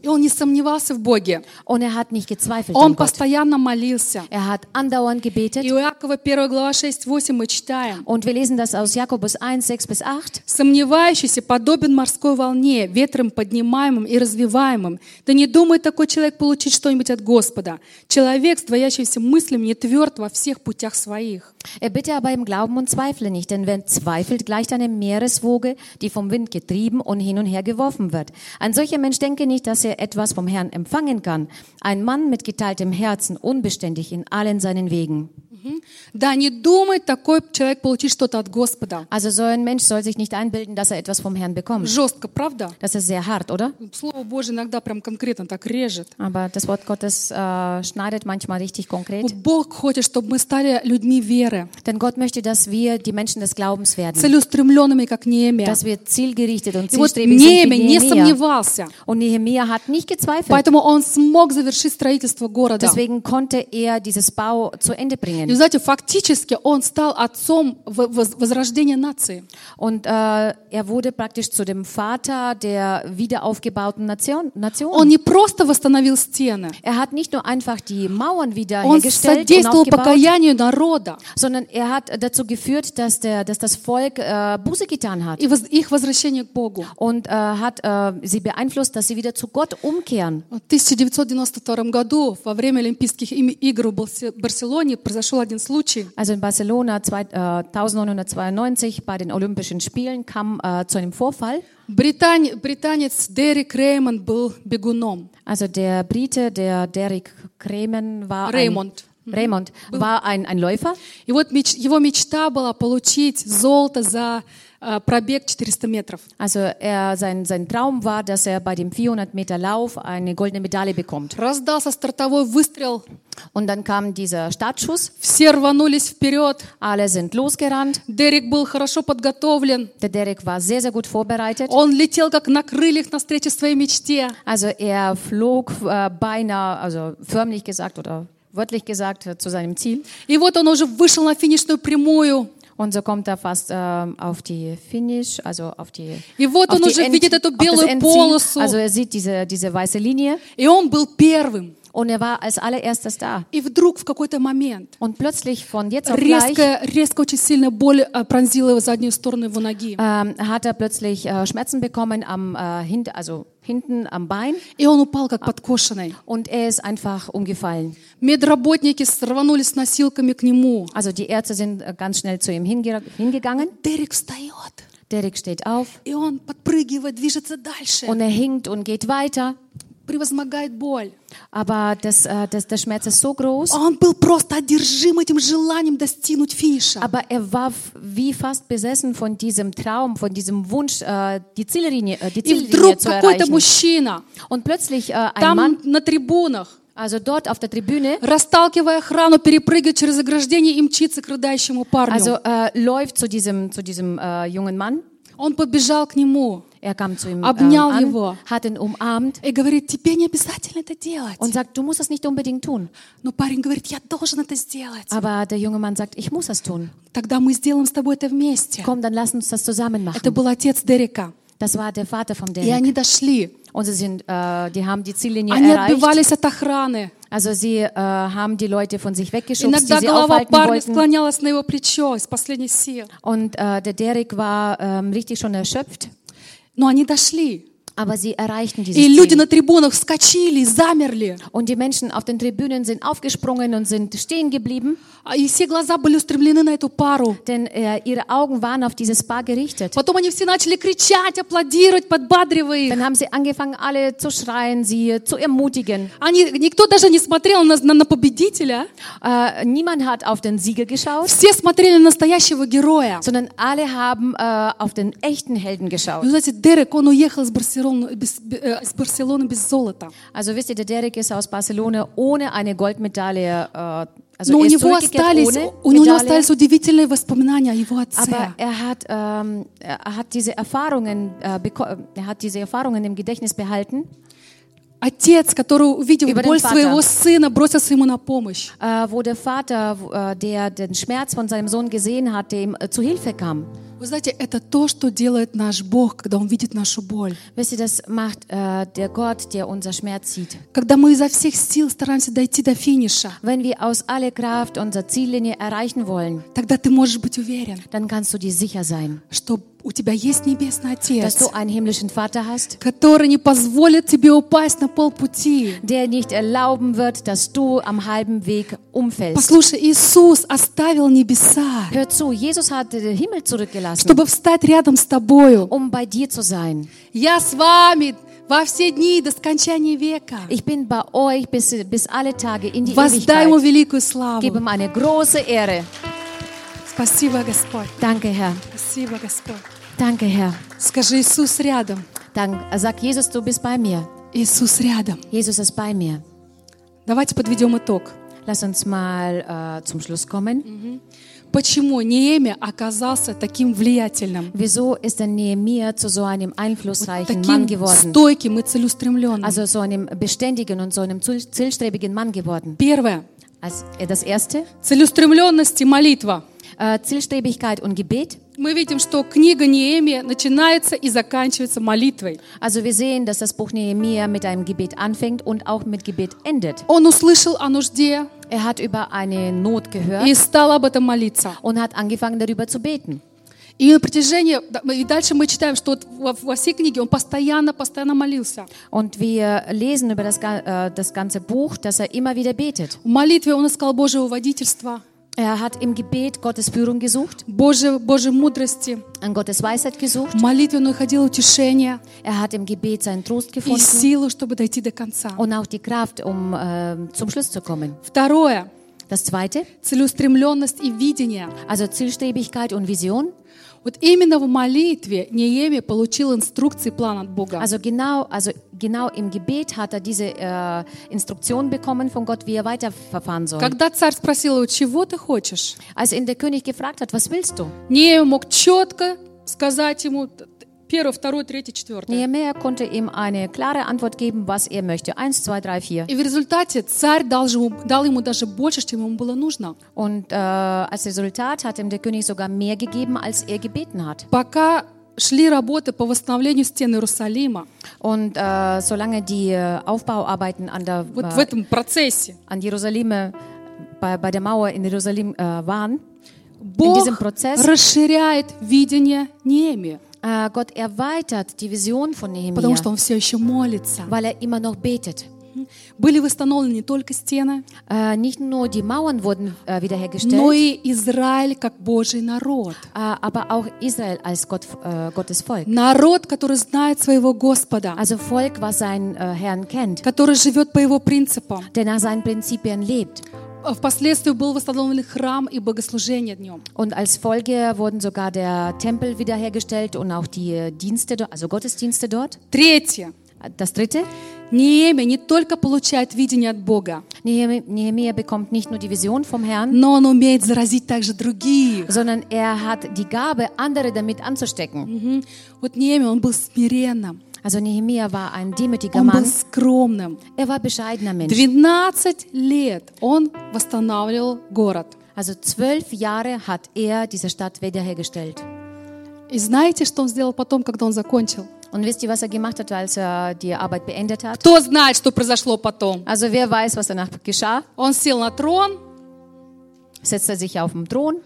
И он не сомневался в Боге. Und er hat nicht gezweifelt Он an Gott. постоянно молился. Er hat andauernd gebetet. И у Иакова 1 глава 6-8 мы читаем. Und wir lesen das aus Jakobus 1, 6 bis 8. Сомневающийся подобен морской волне, ветром поднимаемым и развиваемым. Да не думает такой человек получить что-нибудь от Господа. Человек, с двоящимися мыслями, не тверд во всех путях своих. Er bitte aber im Glauben und zweifle nicht, denn wer zweifelt, gleicht einer Meereswoge, die vom Wind getrieben und hin und her geworfen wird. Ein solcher Mensch denke nicht, dass er etwas vom Herrn empfangen kann. Ein Mann mit geteiltem Herzen, unbeständig in allen seinen Wegen. Да, не думает такой человек получить что-то от Господа. Also so ein Mensch soll sich nicht einbilden, dass er etwas vom Herrn bekommt. Жестко, правда? Das ist sehr hart, oder? Слово Божье иногда прям конкретно так режет. Aber das Wort Gottes äh, schneidet manchmal richtig konkret. Вот Бог хочет, чтобы мы стали людьми веры, Denn Gott möchte, dass wir die Menschen des Glaubens werden. целеустремленными, как Неемия. Dass wir zielgerichtet und И вот zielstrebig sind Неемия wie не Nehemia. сомневался, Und Nehemia hat nicht gezweifelt. поэтому он смог завершить строительство города. Deswegen konnte er dieses Bau zu Ende И, знаете, фактически он стал отцом возрождения нации. Und äh, er wurde praktisch zu dem Vater der wiederaufgebauten Nation. Он Nation. не просто восстановил стены, Er hat nicht nur einfach die Mauern wieder он hergestellt содействовал покаянию народа sondern er hat dazu geführt, dass, der, dass das Volk äh, Buße getan hat и воз- их возвращение к Богу. und äh, hat äh, sie beeinflusst, dass sie wieder zu Gott umkehren. В 1992 году во время Олимпийских им- игр в Барсе- Барселоне произошел один случай. Also in Barcelona zwei, äh, 1992 bei den Olympischen Spielen kam äh, zu einem Vorfall. Британь- британец Дерек Реймонд был бегуном. Also der Brite, der Derek Kremen war Raymond. ein, Raymond war ein, ein Läufer И вот меч- его мечта была получить золото за э, пробег 400 метров. Also er, sein, sein Traum war, dass er bei dem 400 Meter Lauf eine goldene Medaille bekommt. Раздался стартовой выстрел, Und dann kam dieser Startschuss. все рванулись вперед. Alle sind losgerannt. Дерек был хорошо подготовлен. Der Derek war sehr, sehr gut vorbereitet. Он летел как на крыльях навстречу своей мечте. Also er flog äh, beinahe, also förmlich gesagt oder wörtlich gesagt, äh, zu seinem Ziel. И вот он уже вышел на финишную прямую. Und so kommt er fast ähm, auf die Finish, also auf die, И вот auf он die уже End- видит эту auf das белую Endziel. полосу. Also er sieht diese, diese weiße Linie И он был первым. und er war als allererstes da. И вдруг в какой-то момент Und plötzlich von jetzt auf gleich резко, резко очень сильная боль э, пронзила его заднюю сторону его ноги. ähm, hat er plötzlich äh, Schmerzen bekommen am äh, hint, also hinten am Bein И он упал как подкошенный. und er ist einfach umgefallen. Медработники рванулись с носилками к нему. Also die Ärzte sind äh, ganz schnell zu ihm hinge hingegangen. Дерек встает. Derek steht auf И он подпрыгивает, движется дальше. und er hinkt und geht weiter. Превозмогает боль. Aber das, äh, das, der Schmerz ist so groß. Он был просто одержим этим желанием достигнуть финиша. Aber er war f- wie fast besessen von diesem Traum, von diesem Wunsch, äh, die Ziellinie, äh, die И вдруг какой-то мужчина Und plötzlich äh, ein там Mann, на трибунах, also dort auf der Tribüne, расталкивая охрану, перепрыгивает через ограждение и мчится к рыдающему парню. also äh, läuft zu diesem, zu diesem äh, jungen Mann. Он подбежал к нему Er kam zu ihm ähm, Обнял an, его. hat ihn umarmt и говорит, тебе не обязательно это делать. und sagt, du musst das nicht unbedingt tun. Но парень говорит, я должен это сделать. Aber der junge Mann sagt, ich muss das tun. Тогда мы сделаем с тобой это вместе. Komm, dann lass uns das zusammen machen. Это был отец Дерека. Das war der Vater von И Derek. они дошли. Und sie sind, äh, die haben die Ziellinie Они erreicht. отбивались от охраны. Also sie äh, haben die Leute von sich weggeschubst, die Иногда sie голова aufhalten парня wollten. склонялась на его плечо из последних сил. Und äh, der Derek war ähm, richtig schon erschöpft. Но они дошли. Aber sie erreichten И dieses люди Ziel. на трибунах вскочили, замерли. Und die Menschen auf den Tribünen sind aufgesprungen und sind stehen geblieben, А И все глаза были устремлены на эту пару. denn äh, ihre Augen waren auf dieses Paar gerichtet. Потом они все начали кричать, аплодировать, подбадривая их. Dann haben sie angefangen, alle zu schreien, sie zu ermutigen. Они, никто даже не смотрел на, на, на победителя. Äh, niemand hat auf den Sieger geschaut, Все смотрели на настоящего героя. sondern alle haben äh, auf den echten Helden Вы geschaut. знаете, Дерек, он уехал из Барселоны без, э, из Барселоны без золота. Also wisst ihr, der Derek ist aus Barcelona ohne eine Goldmedaille. Äh, also Но у er ist него zurückgekehrt остались, ohne у него Medaille. остались удивительные воспоминания о его отце. Aber er hat, ähm, er hat diese Erfahrungen, äh, beko- er hat diese Erfahrungen im Gedächtnis behalten, Отец, который, Über den боль Vater. своего сына, бросился ему на помощь. äh, wo der Vater, äh, der den Schmerz von seinem Sohn gesehen hat, dem äh, zu Hilfe kam. Вы знаете, это то, что делает наш Бог, когда Он видит нашу боль. Wisst ihr, das macht äh, der Gott, der unser Schmerz sieht. Когда мы изо всех сил стараемся дойти до финиша, Wenn wir aus aller Kraft unsere Ziellinie erreichen wollen, тогда ты можешь быть уверен, dann kannst du dir sicher sein, что у тебя есть Небесный dass Отец, du einen himmlischen Vater hast, который не позволит тебе упасть на полпути. der nicht erlauben wird, dass du am halben Weg umfällst. Послушай, Иисус оставил небеса, Hör zu, Jesus hat den Himmel zurückgelassen, чтобы встать рядом с тобою. um bei dir zu sein. Я с вами во все дни до скончания века. Ich bin bei euch bis, bis alle Tage in die Воздай Ему великую Gib славу. ihm eine große Ehre. Спасибо, Господь. Danke, Herr. Спасибо, Господь. Danke, Herr. Скажи, Иисус рядом. Dann sag Jesus, du bist bei mir. Иисус рядом. Jesus ist bei mir. Давайте подведем итог. Lass uns mal äh, zum Schluss kommen. Почему Неемия оказался таким влиятельным, Wieso ist denn Nehemiah zu so einem einflussreichen Mann таким geworden? стойким и целеустремленным? Also so einem beständigen und so einem ziel- zielstrebigen Mann geworden. Первое. Als äh, das erste, Целеустремленность и молитва. Äh, Zielstrebigkeit und Gebet. Мы видим, что книга Неемия начинается и заканчивается молитвой. Also wir sehen, dass das Buch Nehemiah mit einem Gebet anfängt und auch mit Gebet endet. Он услышал о нужде Er hat über eine Not gehört и стал об этом молиться. und hat angefangen darüber zu beten. И на протяжении, и дальше мы читаем, что вот во, во всей книге он постоянно, постоянно молился. Und wir lesen über das, äh, das ganze Buch, dass er immer wieder betet. В молитве он искал Божьего водительства, Er hat im Gebet Gottes Führung gesucht, Божьей, Божьей мудрости. an Gottes Weisheit gesucht. В молитве он находил утешение Er hat im Gebet seinen Trost и gefunden силу, чтобы дойти до конца. und auch die Kraft, um äh, zum Schluss zu kommen. Второе. Das zweite, Целеустремленность и видение. also Zielstrebigkeit und Vision. Вот именно в молитве Неемия получил инструкции план от Бога. Also genau, also genau im Gebet hat er diese äh, Instruktion bekommen von Gott, wie er weiterverfahren soll. Когда царь спросил его, чего ты хочешь? Als ihn der König gefragt hat, was willst du? Неемия мог четко сказать ему, Первое, второе, третье, четвертое. Nehemiah konnte ihm eine klare Antwort geben, was er möchte. Eins, zwei, drei, vier. И в результате царь дал, же ему, дал ему даже больше, чем ему было нужно. Und äh, als Resultat hat ihm der König sogar mehr gegeben, als er gebeten hat. Пока шли работы по восстановлению стен Иерусалима, Und äh, solange die äh, Aufbauarbeiten an der вот в äh, этом процессе, an Jerusalem, äh, bei, bei der Mauer in Jerusalem äh, waren, Бог diesem Prozess- расширяет видение Неемии, äh, Gott erweitert die Vision von потому Nehemiah, что он все еще молится. weil er immer noch betet. Были восстановлены не только стены, Äh, nicht nur die Mauern wurden äh, wiederhergestellt, но и Израиль как Божий народ. äh, aber auch Israel als Gott, äh, Gottes Volk. Народ, который знает своего Господа, Also Volk, was seinen äh, Herrn kennt, который живет по его принципам. der nach seinen Prinzipien lebt. А Впоследствии был восстановлен храм и богослужение днем. Und als Folge wurden sogar der Tempel wiederhergestellt und auch die äh, Dienste, dort, also Gottesdienste dort. Третье. Das dritte, Неемия не только получает видение от Бога, Nehemi- Nehemia bekommt nicht nur die Vision vom Herrn, но он умеет заразить также других. sondern er hat die Gabe, andere damit anzustecken. Мгм. Вот Неемия, он был смиренным, Also Nehemia war ein demütiger он был Mann. скромным. Er war bescheidener Mensch. 12 лет он восстанавливал город. Also zwölf Jahre hat er diese Stadt wiederhergestellt. И знаете, что он сделал потом, когда он закончил? Und wisst ihr, was er gemacht hat, als er die Arbeit beendet hat? Кто знает, что произошло потом? Also wer weiß, was danach geschah? Он сел на трон, Setzte sich auf den Thron.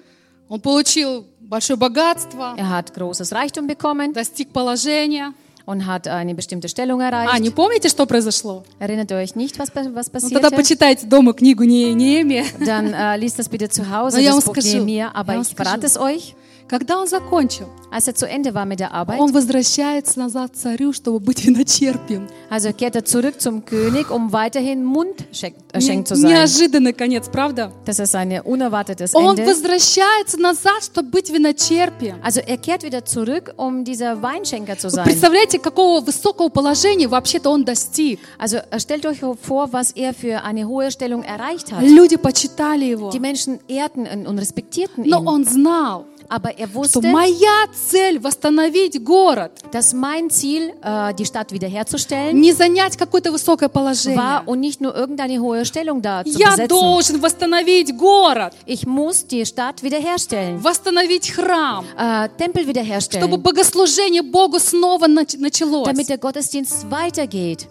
он получил большое богатство, Er hat großes Reichtum bekommen достиг положения. Und hat eine bestimmte Stellung А, erreicht. не помните, что произошло? Erinnert ihr euch nicht, was, was Ну, тогда passierte? почитайте дома книгу Не- Неемия. Dann äh, liest das bitte zu Hause, ja, das Buch. Nehemia. Aber Я ich verrate es euch. Когда он закончил, Als er zu Ende war mit der Arbeit, он возвращается назад к царю, чтобы быть виночерпием. also kehrt er zurück zum König, um weiterhin Mundschenk äh, zu sein. Неожиданный конец, правда? Das ist ein unerwartetes Он Ende. возвращается назад, чтобы быть виночерпием. Also er kehrt wieder zurück, um dieser Weinschenker zu Вы sein. представляете, какого высокого положения вообще-то он достиг? Also äh, stellt euch vor, was er für eine hohe Stellung erreicht hat. Люди почитали его. Die Menschen ehrten und respektierten Но ihn. он знал, Aber er что wusste, моя цель восстановить город, dass mein Ziel, äh, die Stadt wiederherzustellen, не занять какое-то высокое положение. war und nicht nur irgendeine hohe Stellung da zu Я besetzen. должен восстановить город, Ich muss die Stadt wiederherstellen, восстановить храм, äh, Tempel чтобы wiederherstellen, богослужение Богу снова нач- началось. damit der Gottesdienst weitergeht.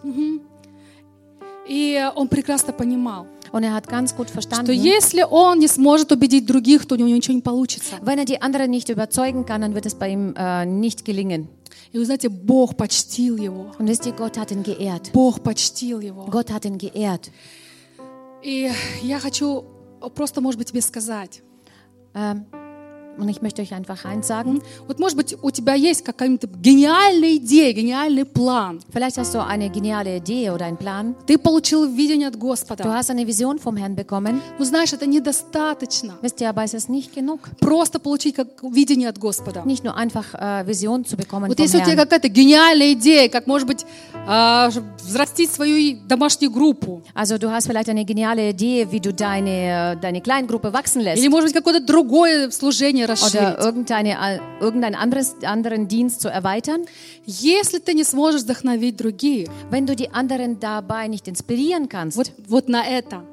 И он прекрасно понимал, Und er hat ganz gut что verstanden, если он не сможет убедить других, то у него ничего не получится. wenn er die anderen nicht überzeugen kann, dann wird es bei ihm äh, nicht gelingen. И вы знаете, Бог почтил его. Und wisst ihr, Gott hat ihn geehrt. Бог почтил его. Gott hat ihn geehrt. И я хочу просто, может быть, тебе сказать. Ähm, und ich möchte euch einfach eins sagen. Вот, может быть, у тебя есть какая-то гениальная идея, гениальный план. Vielleicht hast du eine geniale Idee oder einen Plan. Ты получил видение от Du Господа. hast eine Vision vom Herrn bekommen. Но знаешь, это недостаточно. Wisst ihr, aber es ist nicht genug. Просто получить как видение от Господа. Nicht nur einfach äh, Vision zu bekommen Вот если у тебя какая-то гениальная идея, как, может быть, а, взрастить свою домашнюю группу, Also du hast vielleicht eine geniale Idee, wie du deine, äh, deine Kleingruppe wachsen lässt. или, может быть, какое-то другое служение Oder расширить. irgendeine, äh, irgendein anderes, anderen Dienst zu erweitern. Если ты не сможешь вдохновить других, Wenn du die anderen dabei nicht inspirieren kannst, вот, вот на это,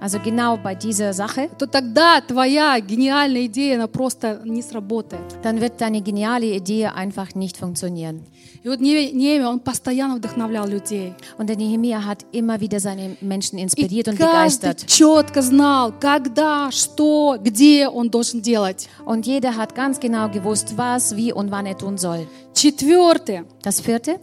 also genau bei dieser Sache, то тогда твоя гениальная идея, она просто не сработает. dann wird deine geniale Idee einfach nicht funktionieren. И вот Не- Неемия, он постоянно вдохновлял людей. Und der Nehemia hat immer wieder seine Menschen И inspiriert und каждый begeistert. четко знал, когда, что, где он должен делать. Und jeder hat ganz genau gewusst, was, wie und wann er tun soll. Четвертое. Das vierte,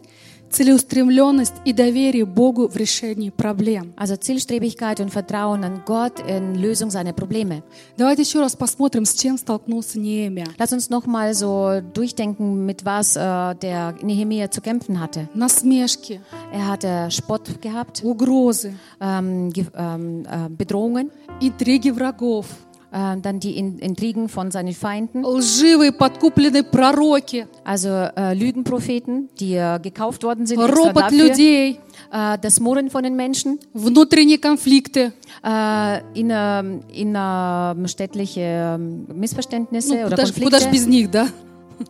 Целеустремленность и доверие Богу в решении проблем. also Zielstrebigkeit und Vertrauen an Gott in Lösung seiner Probleme. Давайте еще раз посмотрим, с чем столкнулся Неемия. Lass uns nochmal so durchdenken, mit was äh, der Nehemia zu kämpfen hatte. Насмешки, Er hatte Spott gehabt, угрозы, ähm, ge- ähm, äh, Bedrohungen, интриги врагов, äh, dann die In Intrigen von seinen Feinden, лживые подкупленные пророки, also äh, Lügenpropheten, die äh, gekauft worden sind extra ропот dafür, людей, äh, das Murren von den Menschen, внутренние конфликты. äh, inner, innerstädtliche ähm, Missverständnisse Ну, oder куда, ж- куда ж Konflikte. без них, да?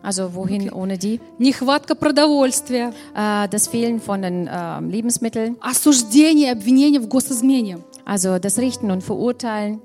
Also wohin ohne die? Нехватка продовольствия, Äh, das Fehlen von den ähm, Lebensmitteln, осуждение, обвинение в госизмене. also das Richten und Verurteilen.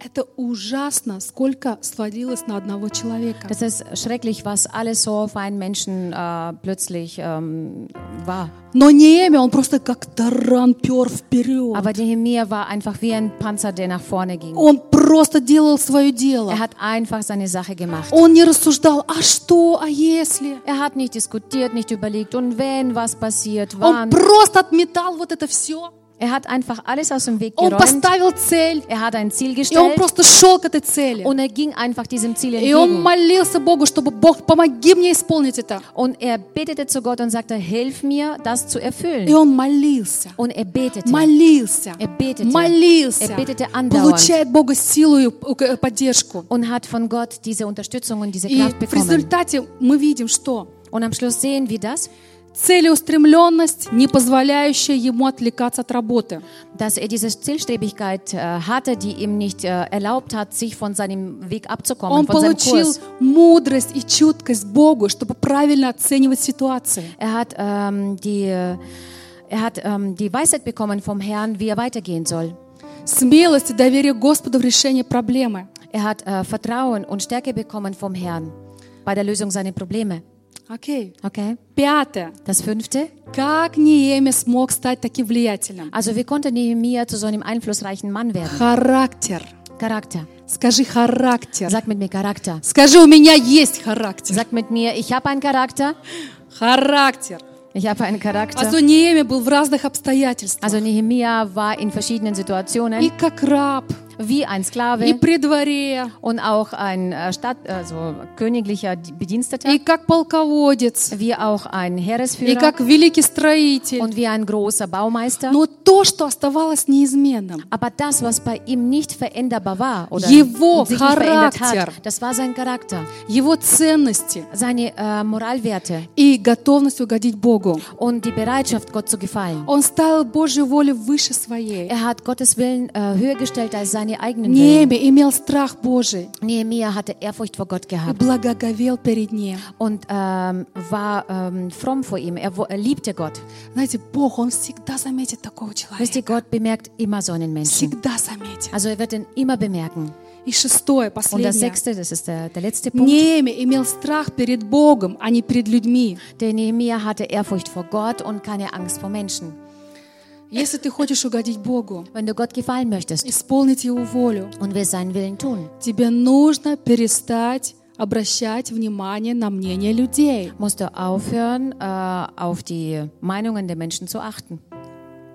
Это ужасно, сколько сводилось на одного человека. Das ist schrecklich, was alles so auf einen Menschen äh, plötzlich ähm, war. Но Неемия, он просто как таран пер вперед. Aber Nehemia war einfach wie ein Panzer, der nach vorne ging. Он просто делал свое дело. Er hat einfach seine Sache gemacht. Он не рассуждал, а что, а если? Er hat nicht diskutiert, nicht überlegt, und wenn was passiert, Он wann. просто отметал вот это все. Er hat einfach alles aus dem Weg Он geräumt. поставил цель, Er hat ein Ziel и он gestellt просто шел к этой цели. und er ging einfach diesem Ziel И он entgegen. молился Богу, чтобы Бог, помоги мне исполнить это. Und er betete zu Gott und sagte, hilf mir, das zu И erfüllen. он молился, Und er betete. молился, Er betete. молился, Er betete andauernd. получает Бога силу и э, поддержку. Und hat von Gott diese Unterstützung und diese И Kraft в bekommen. результате мы видим, что Und am Schluss sehen wir das, Целеустремленность, не позволяющая ему отвлекаться от работы. dass er diese Zielstrebigkeit äh, hatte, die ihm nicht äh, erlaubt hat, sich von seinem Weg abzukommen, Он von seinem получил Kurs. мудрость и чуткость Богу, чтобы правильно оценивать ситуации. Er hat ähm, die, äh, er hat ähm, die Weisheit bekommen vom Herrn, wie er weitergehen soll. Смелость и доверие Господу в решении проблемы. Er hat äh, Vertrauen und Stärke bekommen vom Herrn bei der Lösung seiner Probleme. Окей. Okay. Пятое. Das fünfte. Как Неемия смог стать таким влиятельным? Also wie konnte Nehemiah zu so einem einflussreichen Mann werden? Характер. Charakter. Скажи характер. Sag mit mir Charakter. Скажи, у меня есть характер. Sag mit mir, ich habe einen Charakter. Характер. Ich habe einen Charakter. Also Неемия был в разных обстоятельствах. Also Nehemiah war in verschiedenen И Situationen как раб, Wie ein и Sklave при дворе, und auch ein äh, Stadt, also königlicher Bediensteter, и как полководец, wie auch ein и Heeresführer как великий строитель. und wie ein großer Baumeister. Но то, что оставалось неизменным, Aber das, was bei ihm nicht veränderbar war oder Его sich nicht verändert Charakter. hat, das war sein Charakter, его ценности seine äh, Moralwerte и готовность угодить Богу. und die Bereitschaft, Gott zu gefallen. Он ставил Божью волю выше своей. Er hat Gottes Willen äh, höher gestellt als seine eigenen Willen. Неемия имел страх Божий Nehemiah hatte Ehrfurcht vor Gott и gehabt благоговел перед Ним. und ähm, war ähm, fromm vor ihm. Er, wo- er liebte Gott. Знаете, Бог, Он всегда заметит такого Wisst человека. ihr, Gott bemerkt immer so einen Menschen. Всегда заметит. Also er wird ihn immer bemerken. И шестое, Und das последнее. sechste, das ist der, der letzte Punkt. Неемия имел страх перед Богом, а не перед людьми. Der Nehemiah hatte Ehrfurcht vor Gott und keine Angst vor Menschen. Если ты хочешь угодить Богу, Wenn du Gott gefallen möchtest исполнить Его волю, und willst seinen Willen tun, тебе нужно перестать обращать внимание на мнение людей. musst du aufhören, äh, auf die Meinungen der Menschen zu achten.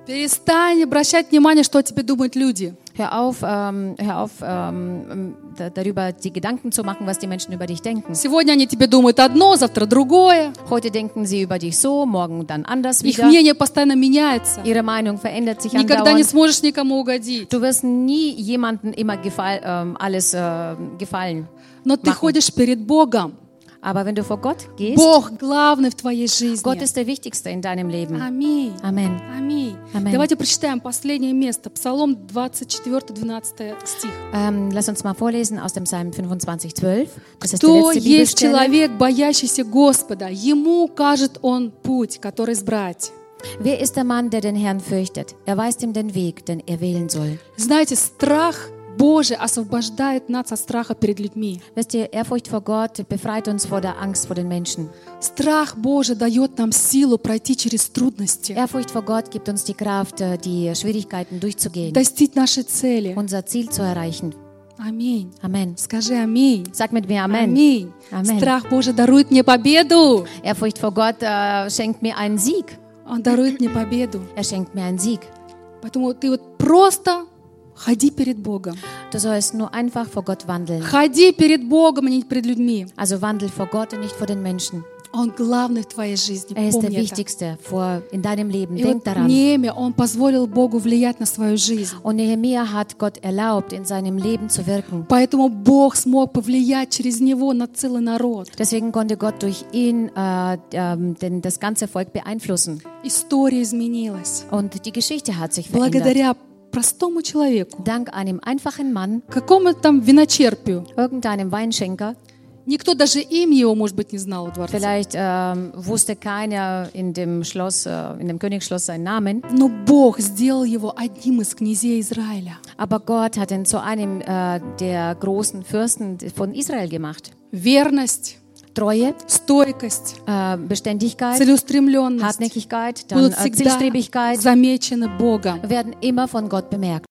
Перестань обращать внимание, что о тебе думают люди. Hör auf, ähm, hör auf ähm, da, darüber die Gedanken zu machen, was die Menschen über dich denken. Сегодня они тебе думают одно, завтра другое. Heute denken sie über dich so, morgen dann anders Их wieder. мнение постоянно меняется. Ihre Meinung verändert sich Никогда не andauernd. сможешь никому угодить. Du wirst nie jemandem immer gefall, ähm, alles äh, gefallen. Но ты ходишь перед Богом. Aber wenn du vor Gott gehst, Бог главный в твоей жизни. Gott ist der Wichtigste in deinem Leben. Аминь. Amen. Аминь. Аминь. Давайте прочитаем последнее место. Псалом 24-12 стих. Ähm, lass uns mal vorlesen aus dem Psalm 25, 12. Das ist Кто letzte есть человек, боящийся Господа? Ему укажет Он путь, который избрать. Wer ist der Mann, der den Herrn fürchtet? Er weist ihm den Weg, den er wählen soll. Знаете, страх Божий освобождает нас от страха перед людьми. Wisst ihr, Ehrfurcht vor Gott befreit uns vor der Angst vor den Menschen. Страх Божий дает нам силу пройти через трудности, Ehrfurcht vor Gott gibt uns die Kraft, äh, die Schwierigkeiten durchzugehen, достичь нашей цели. unser Ziel zu erreichen. Аминь. Amen. Скажи аминь. Sag mit mir Amen. Аминь. Amen. Страх Божий дарует мне победу. Ehrfurcht vor Gott äh, schenkt mir einen Sieg. Он дарует мне победу. Er schenkt mir einen Sieg. Поэтому ты вот просто ходи перед Богом. Du sollst nur einfach vor Gott wandeln. Ходи перед Богом, а не перед людьми. Also wandel vor Gott und nicht vor den Menschen. Он главный в твоей жизни. Er ist der. Wichtigste vor, in deinem Leben. И Denk вот daran. Неемия, он позволил Богу влиять на свою жизнь. Und Nehemiah hat Gott erlaubt, in seinem Leben zu wirken. Поэтому Бог смог повлиять через него на целый народ. Deswegen konnte Gott durch ihn äh, ähm, den, das ganze Volk beeinflussen. История изменилась. Und die Geschichte hat sich verändert. Благодаря простому человеку, Dank einem einfachen Mann, какому-то там виночерпию. irgendeinem Weinschenker, Никто даже имя его, может быть, не знал в дворце. Vielleicht ähm, wusste keiner in dem Schloss, äh, in dem Königsschloss seinen Namen. Но Бог сделал его одним из князей Израиля. Aber Gott hat ihn zu einem äh, der großen Fürsten von Israel gemacht. Верность, Treue, стойкость, äh, Beständigkeit, целеустремленность Hartnäckigkeit, dann будут äh, всегда Zielstrebigkeit замечены Богом. werden immer von Gott bemerkt.